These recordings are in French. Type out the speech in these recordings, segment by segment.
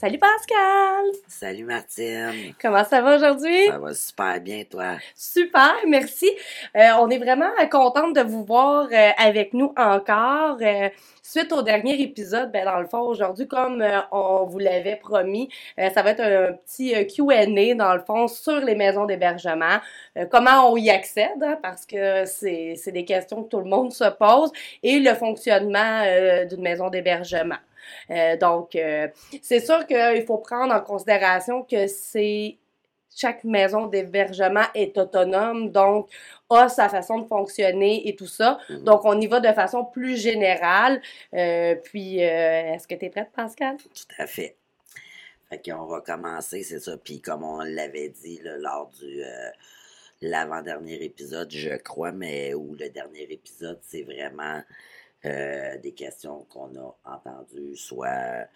Salut Pascal! Salut Martine! Comment ça va aujourd'hui? Ça va super bien, toi? Super, merci. Euh, on est vraiment contente de vous voir euh, avec nous encore. Euh, suite au dernier épisode, ben dans le fond, aujourd'hui, comme on vous l'avait promis, ça va être un petit Q&A, dans le fond, sur les maisons d'hébergement. comment on y accède, hein, parce que c'est des questions que tout le monde se pose, et le fonctionnement d'une maison d'hébergement. Euh, donc, euh, c'est sûr qu'il faut prendre en considération que c'est chaque maison d'hébergement est autonome, donc a sa façon de fonctionner et tout ça. Mhm. Donc, on y va de façon plus générale. Euh, puis, est-ce que tu es prête, Pascal? Tout à fait. Fait qu'on va commencer, c'est ça. Puis, comme on l'avait dit lors du l'avant-dernier épisode, je crois, mais où le dernier épisode, c'est vraiment euh, des questions qu'on a entendues, soit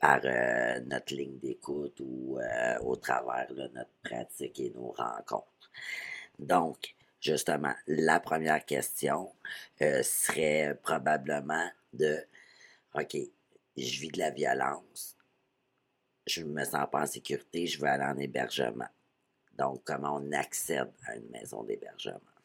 par euh, notre ligne d'écoute ou euh, au travers de notre pratique et nos rencontres. Donc, justement, la première question serait probablement de, OK, je vis de la violence, je ne me sens pas en sécurité, je veux aller en hébergement. Donc, comment on accède à une maison d'hébergement?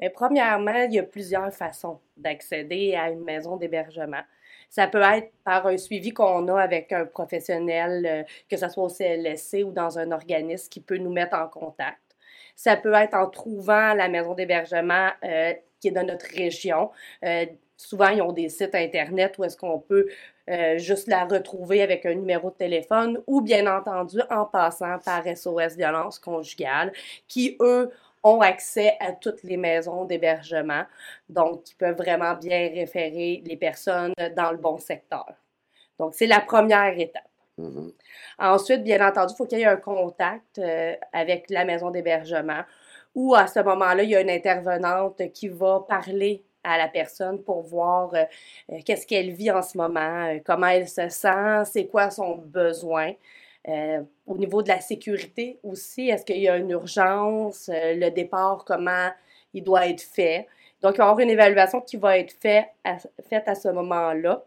Mais premièrement, il y a plusieurs façons d'accéder à une maison d'hébergement. Ça peut être par un suivi qu'on a avec un professionnel, euh, que ce soit au CLSC ou dans un organisme qui peut nous mettre en contact. Ça peut être en trouvant la maison d'hébergement euh, qui est dans notre région. Euh, souvent, ils ont des sites Internet où est-ce qu'on peut juste la retrouver avec un numéro de téléphone ou bien entendu en passant par SOS Violence Conjugale qui, eux, ont accès à toutes les maisons d'hébergement, donc ils peuvent vraiment bien référer les personnes dans le bon secteur. Donc, c'est la première étape. Mm-hmm. Ensuite, bien entendu, il faut qu'il y ait un contact euh, avec la maison d'hébergement ou à ce moment-là, il y a une intervenante qui va parler à la personne pour voir euh, euh, qu'est-ce qu'elle vit en ce moment, comment elle se sent, c'est quoi son besoin. Euh, au niveau de la sécurité aussi, est-ce qu'il y a une urgence, euh, le départ, comment il doit être fait? Donc, il va y avoir une évaluation qui va être faite à, faite à ce moment-là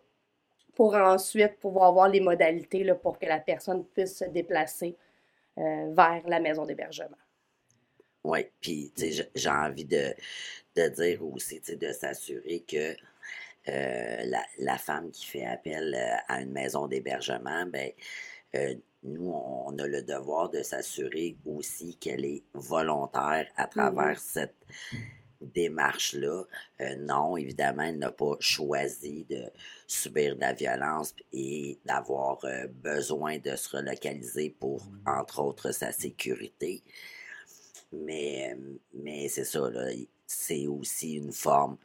pour ensuite pouvoir voir les modalités pour que la personne puisse se déplacer euh, vers la maison d'hébergement. Oui, puis j'ai envie de, de, dire aussi de s'assurer que la, la, femme qui fait appel à une maison d'hébergement, ben, nous, on a le devoir de s'assurer aussi qu'elle est volontaire à travers mm-hmm. cette démarche-là. Euh, non, évidemment, elle n'a pas choisi de subir de la violence et d'avoir euh, besoin de se relocaliser pour, entre autres, sa sécurité. Mais, mais c'est ça, c'est aussi une forme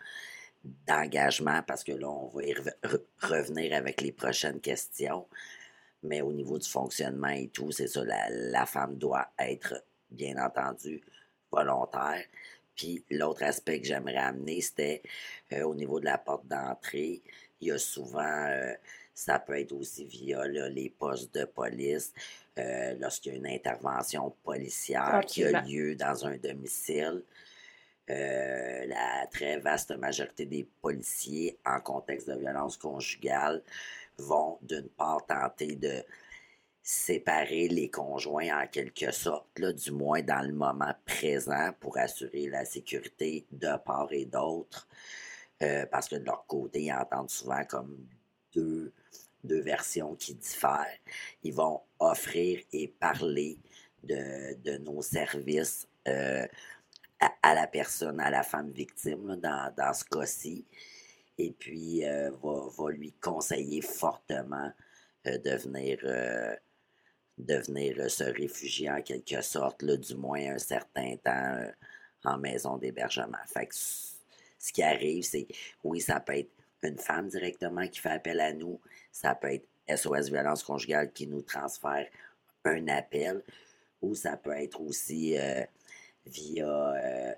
d'engagement parce que là, on va y revenir avec les prochaines questions. Mais au niveau du fonctionnement et tout, c'est ça, la, femme doit être, bien entendu, volontaire. Puis l'autre aspect que j'aimerais amener, c'était euh, au niveau de la porte d'entrée. Il y a souvent, euh, ça peut être aussi via les postes de police, euh, lorsqu'il y a une intervention policière qui a lieu dans un domicile. la très vaste majorité des policiers en contexte de violence conjugale vont d'une part tenter de séparer les conjoints en quelque sorte, là, du moins dans le moment présent pour assurer la sécurité de part et d'autre, euh, parce que de leur côté, ils entendent souvent comme deux, deux versions qui diffèrent. Ils vont offrir et parler de, de nos services euh, à, la personne, à la femme victime, dans, dans ce cas-ci et puis euh, va, lui conseiller fortement euh, de venir, euh, se réfugier en quelque sorte, là, du moins un certain temps en maison d'hébergement. Fait que ce qui arrive, c'est, oui, ça peut être une femme directement qui fait appel à nous, ça peut être SOS Violence Conjugale qui nous transfère un appel, ou ça peut être aussi via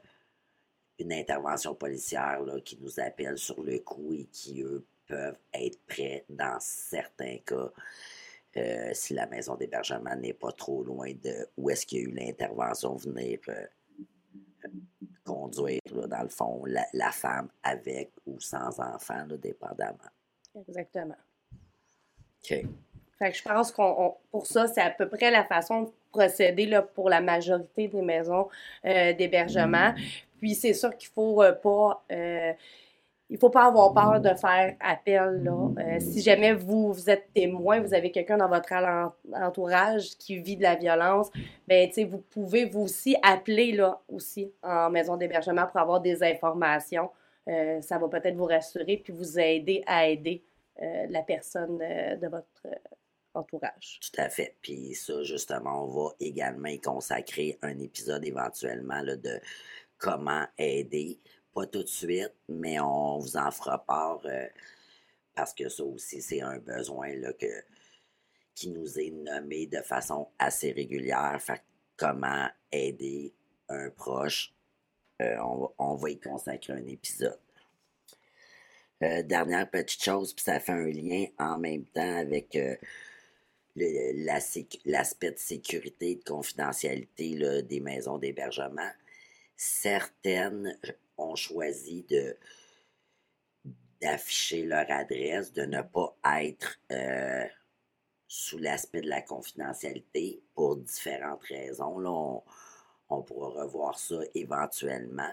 une intervention policière qui nous appelle sur le coup et qui, eux, peuvent être prêts dans certains cas. Euh, si la maison d'hébergement n'est pas trop loin de où est-ce qu'il y a eu l'intervention, venir euh, conduire, dans le fond, la, femme avec ou sans enfant, dépendamment. Exactement. OK. Fait que je pense qu'on pour ça, c'est à peu près la façon de procéder là, pour la majorité des maisons euh, d'hébergement. Puis c'est sûr qu'il faut euh, pas euh, il faut pas avoir peur de faire appel. Là. si jamais vous, vous êtes témoin, vous avez quelqu'un dans votre entourage qui vit de la violence, ben vous pouvez vous aussi appeler là aussi en maison d'hébergement pour avoir des informations. ça va peut-être vous rassurer puis vous aider à aider la personne de votre entourage. Tout à fait. Puis ça, justement, on va également y consacrer un épisode éventuellement là, de comment aider. Pas tout de suite, mais on vous en fera part euh, parce que ça aussi, c'est un besoin qui nous est nommé de façon assez régulière. Comment aider un proche, euh, on, va y consacrer un épisode. Euh, dernière petite chose, puis ça fait un lien en même temps avec l'aspect de sécurité et de confidentialité des maisons d'hébergement. Certaines ont choisi d'afficher leur adresse, de ne pas être euh, sous l'aspect de la confidentialité pour différentes raisons. Là, on, on, pourra revoir ça éventuellement.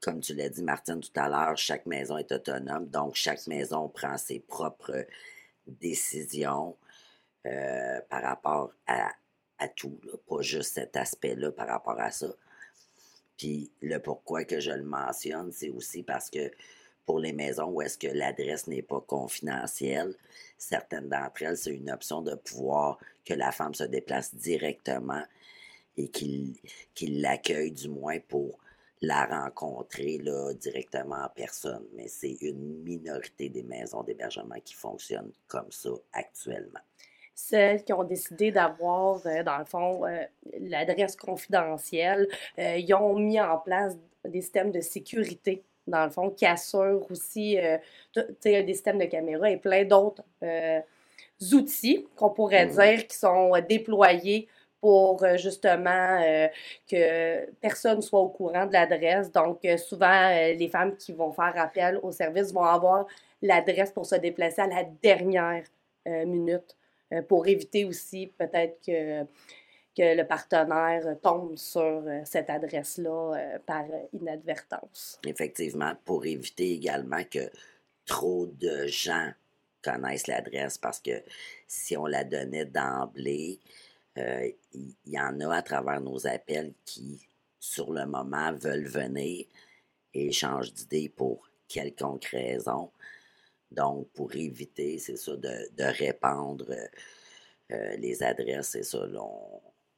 Comme tu l'as dit, Martine, tout à l'heure, chaque maison est autonome, donc chaque maison prend ses propres décisions. Euh, par rapport à, tout, pas juste cet aspect-là par rapport à ça. Puis le pourquoi que je le mentionne, c'est aussi parce que pour les maisons où est-ce que l'adresse n'est pas confidentielle, certaines d'entre elles, c'est une option de pouvoir que la femme se déplace directement et qu'il l'accueille du moins pour la rencontrer là, directement en personne. Mais c'est une minorité des maisons d'hébergement qui fonctionnent comme ça actuellement celles qui ont décidé d'avoir, euh, dans le fond, euh, l'adresse confidentielle, euh, ils ont mis en place des systèmes de sécurité, dans le fond, qui assurent aussi des systèmes de caméra et plein d'autres outils qu'on pourrait mmh. dire qui sont déployés pour justement que personne soit au courant de l'adresse. Donc, souvent, les femmes qui vont faire appel au service vont avoir l'adresse pour se déplacer à la dernière minute pour éviter aussi peut-être que, que le partenaire tombe sur euh, cette adresse-là euh, par inadvertance. Effectivement, pour éviter également que trop de gens connaissent l'adresse parce que si on la donnait d'emblée, il y, en a à travers nos appels qui, sur le moment, veulent venir et changent d'idée pour quelconque raison. Donc, pour éviter, c'est ça, de, répandre euh, euh, les adresses, c'est ça,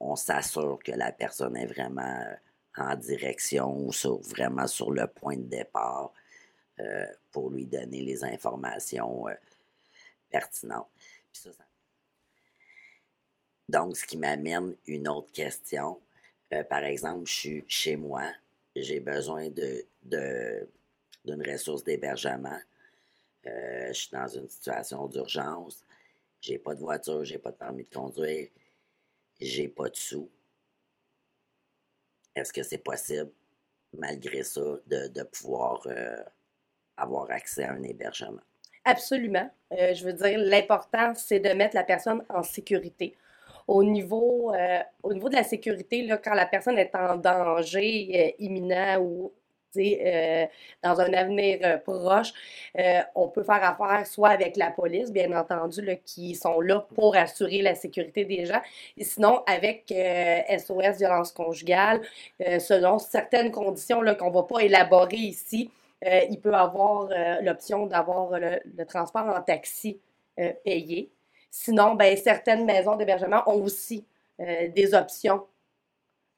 on, s'assure que la personne est vraiment euh, en direction ou vraiment sur le point de départ pour lui donner les informations pertinentes. Donc, ce qui m'amène une autre question. par exemple, je suis chez moi, j'ai besoin de, d'une ressource d'hébergement. Euh, je suis dans une situation d'urgence. J'ai pas de voiture, j'ai pas de permis de conduire, j'ai pas de sous. Est-ce que c'est possible, malgré ça, de, pouvoir euh, avoir accès à un hébergement? Absolument. Euh, je veux dire, l'important, c'est de mettre la personne en sécurité. Au niveau, au niveau de la sécurité, là, quand la personne est en danger imminent ou euh, dans un avenir euh, proche, euh, on peut faire affaire soit avec la police, bien entendu, qui sont là pour assurer la sécurité des gens, sinon avec SOS violence conjugale, selon certaines conditions qu'on ne va pas élaborer ici. il peut avoir l'option d'avoir le, le, transport en taxi payé. Sinon, ben, certaines maisons d'hébergement ont aussi des options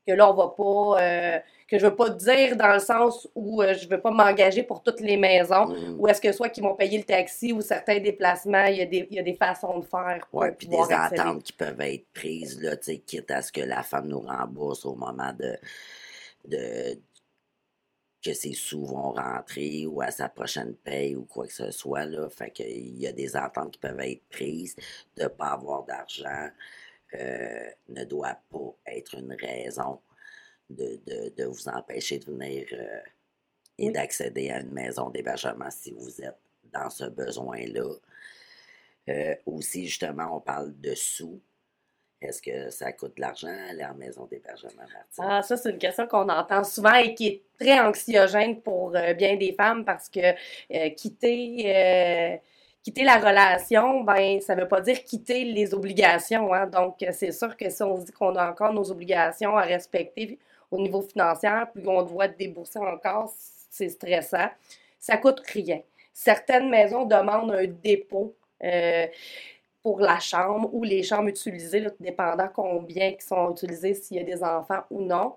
que là, on va pas, euh, que je veux pas dire dans le sens où euh, je veux pas m'engager pour toutes les maisons, mm. ou est-ce que soit qu'ils vont payer le taxi ou certains déplacements, il y a des, il y a des façons de faire. Oui, puis des ententes qui peuvent être prises, là, quitte à ce que la femme nous rembourse au moment de, de que ses sous vont rentrer ou à sa prochaine paye ou quoi que ce soit. Là. Fait qu'il y a des ententes qui peuvent être prises de ne pas avoir d'argent. Euh, ne doit pas être une raison de, de, vous empêcher de venir euh, et d'accéder à une maison d'hébergement si vous êtes dans ce besoin-là. Euh, aussi, justement, on parle de sous. Est-ce que ça coûte de l'argent aller en maison d'hébergement, Martine? Ah, ça, c'est une question qu'on entend souvent et qui est très anxiogène pour euh, bien des femmes parce que quitter, quitter la relation, ben, ça veut pas dire quitter les obligations. Hein? Donc, c'est sûr que si on se dit qu'on a encore nos obligations à respecter au niveau financier, puis qu'on doit débourser encore, c'est stressant. Ça coûte rien. Certaines maisons demandent un dépôt pour la chambre ou les chambres utilisées, dépendant combien qui sont utilisées, s'il y a des enfants ou non.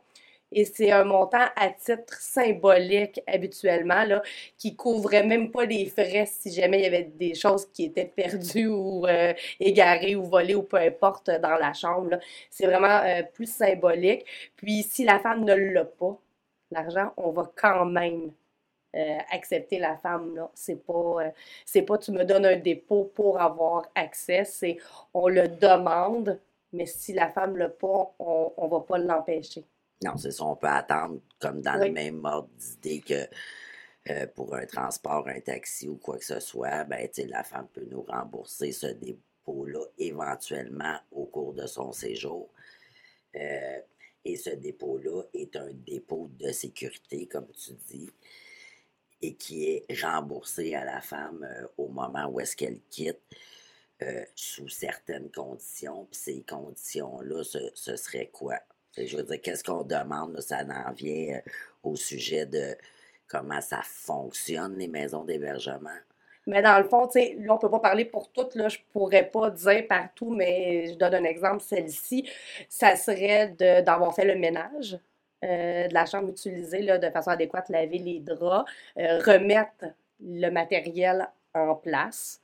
Et c'est un montant à titre symbolique habituellement, là, qui couvrait même pas les frais si jamais il y avait des choses qui étaient perdues ou euh, égarées ou volées ou peu importe dans la chambre. C'est vraiment euh, plus symbolique. Puis si la femme ne l'a pas, l'argent, on va quand même euh, accepter la femme. Là. C'est pas, pas tu me donnes un dépôt pour avoir accès, c'est on le demande, mais si la femme l'a pas, on, on va pas l'empêcher. Non, c'est ça, on peut attendre comme dans le même ordre d'idée que euh, pour un transport, un taxi ou quoi que ce soit, ben, la femme peut nous rembourser ce dépôt-là éventuellement au cours de son séjour. et ce dépôt-là est un dépôt de sécurité, comme tu dis et qui est remboursé à la femme euh, au moment où est-ce qu'elle quitte euh, sous certaines conditions. Puis ces conditions-là, ce, serait quoi? Je veux dire, qu'est-ce qu'on demande? ça en vient euh, au sujet de comment ça fonctionne, les maisons d'hébergement. Mais dans le fond, là, on peut pas parler pour toutes, je pourrais pas dire partout, mais je donne un exemple, celle-ci, ça serait d'avoir fait le ménage, euh, de la chambre utilisée là, de façon adéquate, laver les draps, euh, remettre le matériel en place.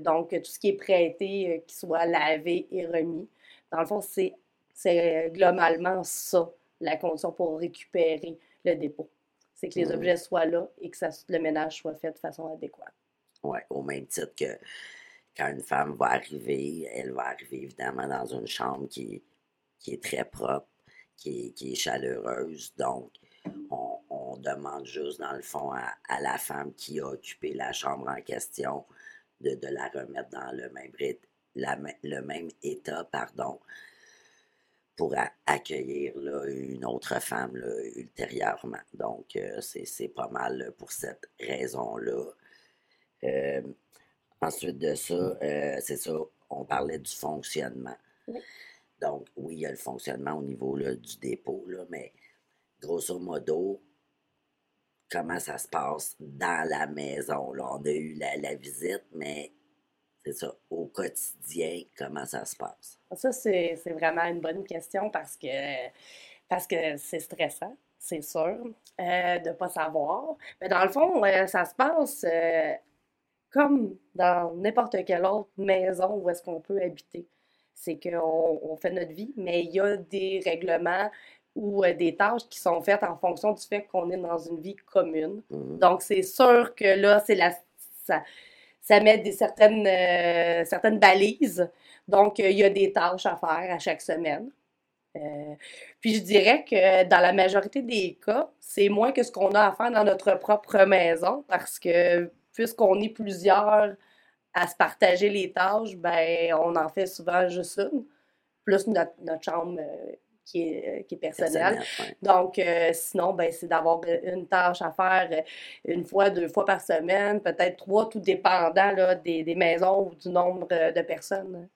Donc, tout ce qui est prêté, qui soit lavé et remis. Dans le fond, c'est, c'est globalement ça, la condition pour récupérer le dépôt. C'est que les mmh. objets soient là et que ça, le ménage soit fait de façon adéquate. Oui, au même titre que quand une femme va arriver, elle va arriver évidemment dans une chambre qui, qui est très propre, qui est, chaleureuse. Donc, on, demande juste, dans le fond, à, la femme qui a occupé la chambre en question de, la remettre dans le même, le même état, pardon, pour accueillir une autre femme ultérieurement. Donc, euh, c'est pas mal pour cette raison-là. Euh, ensuite de ça, euh, c'est ça, on parlait du fonctionnement. Donc, oui, il y a le fonctionnement au niveau du dépôt, là, mais grosso modo, comment ça se passe dans la maison? Là. On a eu la, visite, mais c'est ça, au quotidien, comment ça se passe? Ça, c'est vraiment une bonne question parce que parce que c'est stressant, c'est sûr, euh, de ne pas savoir. Mais dans le fond, euh, ça se passe euh, comme dans n'importe quelle autre maison où est-ce qu'on peut habiter c'est qu'on on fait notre vie, mais il y a des règlements ou des tâches qui sont faites en fonction du fait qu'on est dans une vie commune. Mmh. Donc, c'est sûr que là, c'est la, ça, ça met des certaines, euh, certaines balises. Donc, il y a des tâches à faire à chaque semaine. Euh, puis je dirais que dans la majorité des cas, c'est moins que ce qu'on a à faire dans notre propre maison parce que puisqu'on est plusieurs à se partager les tâches, ben, on en fait souvent juste une, plus notre, chambre euh, qui, est, euh, qui est personnelle. Donc, euh, sinon, ben, c'est d'avoir une tâche à faire une fois, deux fois par semaine, peut-être trois, tout dépendant là, des, des, maisons ou du nombre de personnes.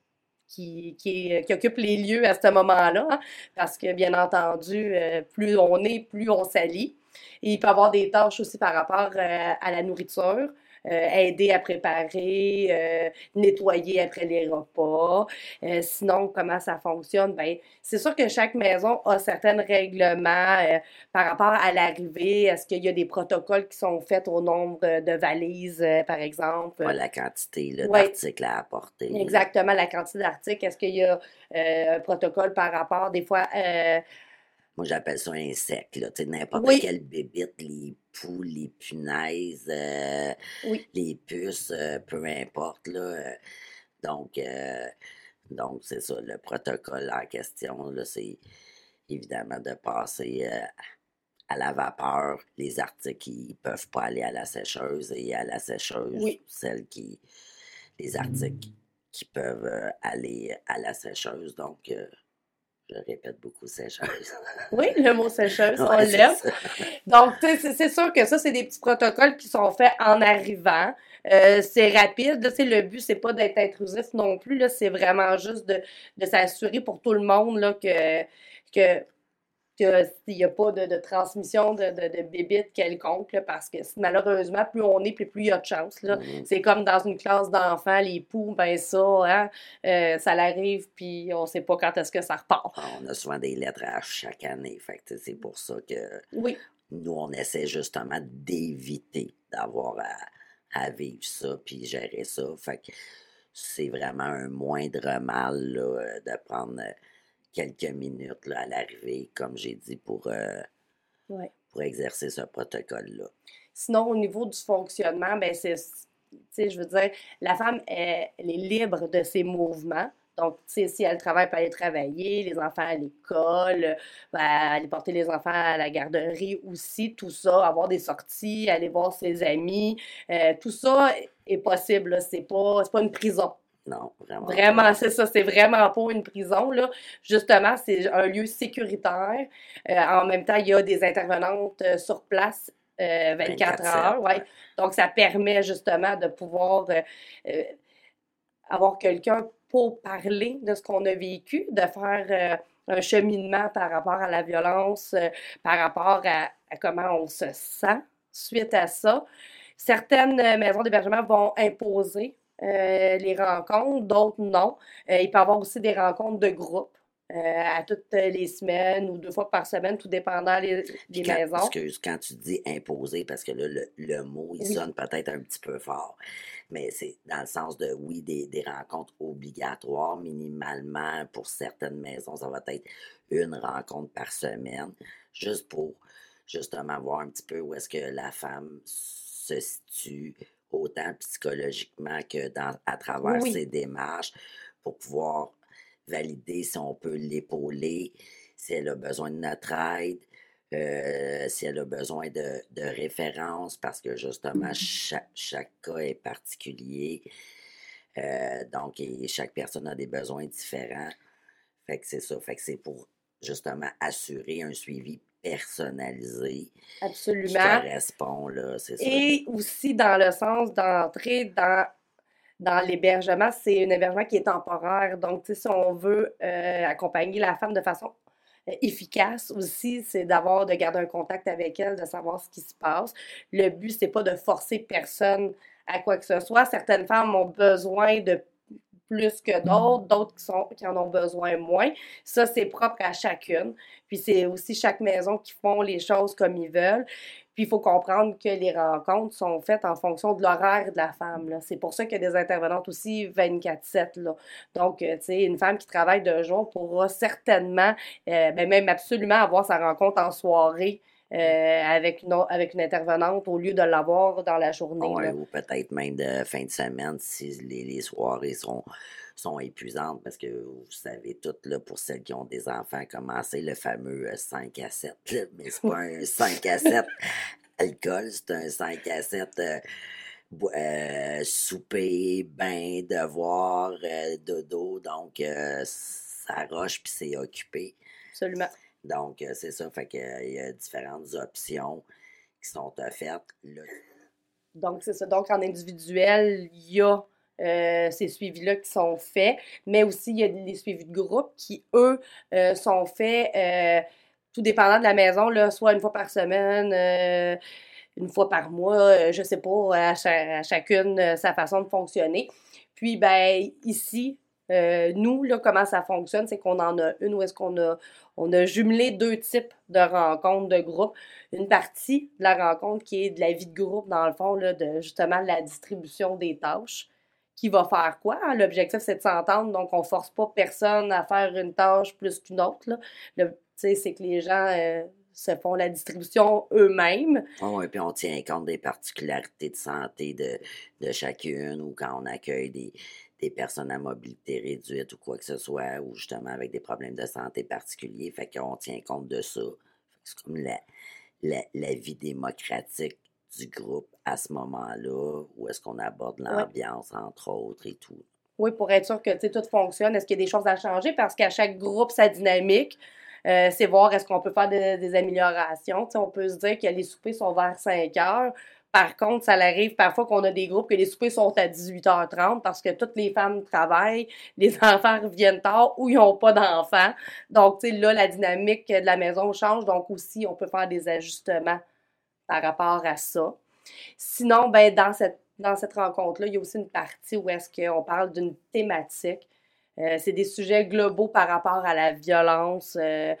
Qui, qui, qui, occupent les lieux à ce moment-là, hein, parce que bien entendu, plus on est, plus on s'allie. Et il peut y avoir des tâches aussi par rapport à la nourriture. Euh, aider à préparer, euh, nettoyer après les repas. Euh, sinon, comment ça fonctionne? Ben, c'est sûr que chaque maison a certains règlements par rapport à l'arrivée. Est-ce qu'il y a des protocoles qui sont faits au nombre de valises, par exemple? la quantité d'articles à apporter. Exactement, la quantité d'articles. Est-ce qu'il y a un protocole par rapport, des fois, moi, j'appelle ça un sec, là. Tu sais, n'importe quelle bébite, les poux, les punaises, euh, les puces, euh, peu importe, là. Euh, donc, donc c'est ça, le protocole en question, c'est évidemment de passer à la vapeur les articles qui ne peuvent pas aller à la sécheuse et à la sécheuse, celles qui les articles qui peuvent aller à la sécheuse. Donc, je répète beaucoup sécheuse. oui, le mot sécheuse, on l'aime. Donc, c'est sûr que ça, c'est des petits protocoles qui sont faits en arrivant. Euh, c'est rapide. Là, le but, c'est pas d'être intrusif non plus. C'est vraiment juste de, de s'assurer pour tout le monde là, que, que qu'il n'y a pas de, transmission de, de, bébites quelconque, parce que malheureusement, plus on est, plus, plus il y a de chance. Mm-hmm. C'est comme dans une classe d'enfants, les poux, ben ça, hein, euh, ça l'arrive, puis on ne sait pas quand est-ce que ça repart. Ah, on a souvent des lettres à chaque année, fait c'est pour ça que oui. nous, on essaie justement d'éviter d'avoir à, vivre ça, puis gérer ça. Fait que c'est vraiment un moindre mal de prendre quelques minutes à l'arrivée, comme j'ai dit, pour, euh, pour exercer ce protocole-là. Sinon, au niveau du fonctionnement, ben c'est, je veux dire, la femme, elle, est libre de ses mouvements. Donc, si elle travaille, elle peut aller travailler, les enfants à l'école, ben, aller porter les enfants à la garderie aussi, tout ça, avoir des sorties, aller voir ses amis, euh, tout ça est possible. C'est pas, pas une prison. Non, vraiment. Vraiment, c'est ça. C'est vraiment pas une prison. Là. Justement, c'est un lieu sécuritaire. Euh, en même temps, il y a des intervenantes euh, sur place 24, euh, heures. Ouais. Donc, ça permet justement de pouvoir avoir quelqu'un pour parler de ce qu'on a vécu, de faire un cheminement par rapport à la violence, par rapport à, à, comment on se sent suite à ça. Certaines maisons d'hébergement vont imposer les rencontres, d'autres non. Euh, il peut y avoir aussi des rencontres de groupe. Euh, à toutes les semaines ou deux fois par semaine, tout dépendant des, maisons. Excuse, quand tu dis imposer, parce que là, le, mot, il sonne peut-être un petit peu fort, mais c'est dans le sens de, oui, des, des, rencontres obligatoires, minimalement, pour certaines maisons, ça va être une rencontre par semaine, juste pour, justement, voir un petit peu où est-ce que la femme se situe, autant psychologiquement que dans, à travers ses démarches pour pouvoir valider si on peut l'épauler, si elle a besoin de notre aide, euh, si elle a besoin de, de références, parce que justement, mm-hmm. chaque, cas est particulier. Euh, donc, chaque personne a des besoins différents. Fait que c'est ça. Fait que c'est pour justement assurer un suivi personnalisé. Absolument. Qui correspond, là, c'est ça. Et aussi dans le sens d'entrer dans, dans l'hébergement, c'est un hébergement qui est temporaire. Donc, si on veut euh, accompagner la femme de façon euh, efficace aussi, c'est d'avoir, de garder un contact avec elle, de savoir ce qui se passe. Le but, c'est pas de forcer personne à quoi que ce soit. Certaines femmes ont besoin de plus que d'autres, d'autres qui, sont, qui en ont besoin moins. Ça, c'est propre à chacune. Puis c'est aussi chaque maison qui font les choses comme ils veulent. Puis il faut comprendre que les rencontres sont faites en fonction de l'horaire de la femme. C'est pour ça qu'il y a des intervenantes aussi 24-7. Donc, euh, tu sais, une femme qui travaille de jour pourra certainement, euh, ben, même absolument avoir sa rencontre en soirée avec, une, avec une intervenante au lieu de l'avoir dans la journée. ou peut-être même de fin de semaine si les, les, soirées sont, sont épuisantes parce que vous savez toutes, là, pour celles qui ont des enfants, commencer le fameux 5 euh, à 7. mais c'est pas un 5 à 7 alcool, c'est un 5 à 7 euh, souper, bain, devoir, dodo. Donc, ça roche puis c'est occupé. Absolument. Donc, euh, c'est ça. Fait qu'il y a différentes options qui sont offertes. Donc, c'est ça. Donc, en individuel, il y a euh, ces suivis-là qui sont faits, mais aussi il y a des suivis de groupe qui, eux, euh, sont faits tout dépendant de la maison, là, soit une fois par semaine, une fois par mois, je sais pas, à, chacune sa façon de fonctionner. Puis, ben, ici, nous, là, comment ça fonctionne, c'est qu'on en a une où est-ce qu'on a, on a jumelé deux types de rencontres de groupe. Une partie de la rencontre qui est de la vie de groupe, dans le fond, de justement la distribution des tâches. Qui va faire quoi? L'objectif, c'est de s'entendre, donc on ne force pas personne à faire une tâche plus qu'une autre. C'est que les gens euh, se font la distribution eux-mêmes. Oui, puis on tient compte des particularités de santé de chacune ou quand on accueille des, des personnes à mobilité réduite ou quoi que ce soit, ou justement avec des problèmes de santé particuliers. Fait qu'on tient compte de ça. C'est comme la, la, vie démocratique du groupe à ce moment-là, où est-ce qu'on aborde l'ambiance, entre autres, et tout. Oui, pour être sûr que tout fonctionne. Est-ce qu'il y a des choses à changer? Parce qu'à chaque groupe, sa dynamique. Euh, c'est voir est-ce qu'on peut faire des améliorations. on peut se dire que les soupers sont vers 5 heures. Par contre, ça arrive parfois qu'on a des groupes que les soupers sont à 18h30 parce que toutes les femmes travaillent, les enfants reviennent tard ou ils n'ont pas d'enfants. Donc, tu sais, là, la dynamique de la maison change. Donc, aussi, on peut faire des ajustements par rapport à ça. Sinon, ben, dans cette, rencontre-là, il y a aussi une partie où est-ce qu'on parle d'une thématique. Euh, c'est des sujets globaux par rapport à la violence. Euh,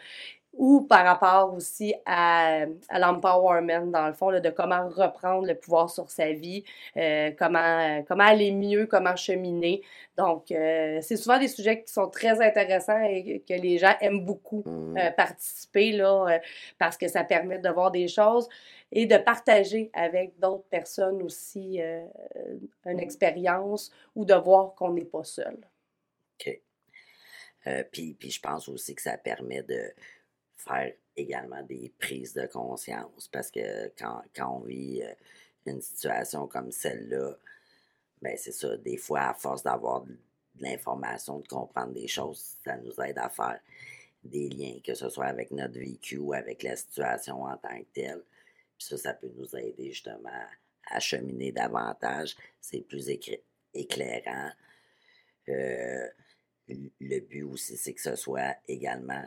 ou par rapport aussi à, à l'empowerment, dans le fond, là, de comment reprendre le pouvoir sur sa vie, euh, comment, comment aller mieux, comment cheminer. Donc, euh, c'est souvent des sujets qui sont très intéressants et que les gens aiment beaucoup mmh. euh, participer, là, parce que ça permet de voir des choses et de partager avec d'autres personnes aussi une expérience ou de voir qu'on n'est pas seul. OK. puis, puis je pense aussi que ça permet de faire également des prises de conscience parce que quand, on vit euh, une situation comme celle-là, ben c'est ça, des fois, à force d'avoir de, l'information, de comprendre des choses, ça nous aide à faire des liens, que ce soit avec notre vécu ou avec la situation en tant que telle. Puis ça, ça peut nous aider justement à cheminer davantage. C'est plus éclairant. Euh, le but aussi, c'est que ce soit également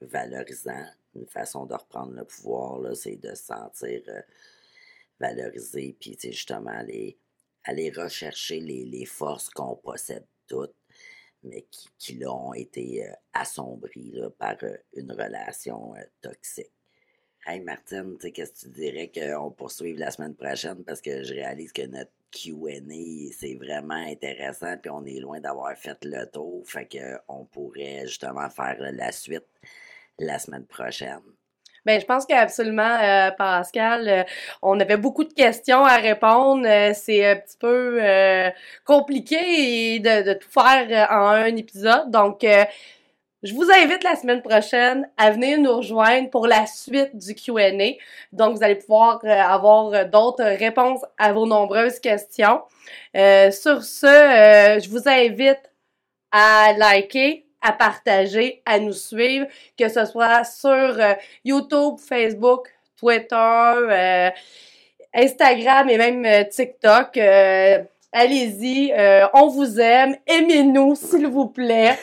valorisant. Une façon de reprendre le pouvoir, c'est de se sentir euh, valorisé, puis justement aller, aller rechercher les, forces qu'on possède toutes, mais qui, qui ont été euh, assombries par euh, une relation toxique. Hey Martine, qu'est-ce que tu dirais qu'on poursuive la semaine prochaine? Parce que je réalise que notre Q&A, c'est vraiment intéressant, puis on est loin d'avoir fait le tour, fait qu'on pourrait justement faire la suite la semaine prochaine. Bien, je pense qu'absolument, euh, Pascal, euh, on avait beaucoup de questions à répondre. Euh, c'est un petit peu compliqué de, de, tout faire en un épisode. Donc, je vous invite la semaine prochaine à venir nous rejoindre pour la suite du Q&A. Donc, vous allez pouvoir euh, avoir euh, d'autres réponses à vos nombreuses questions. Euh, sur ce, je vous invite à liker, à partager, à nous suivre, que ce soit sur YouTube, Facebook, Twitter, Instagram et même TikTok. Allez-y, on vous aime, aimez-nous s'il vous plaît.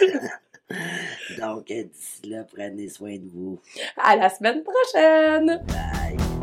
Donc, d'ici là, prenez soin de vous. À la semaine prochaine! Bye!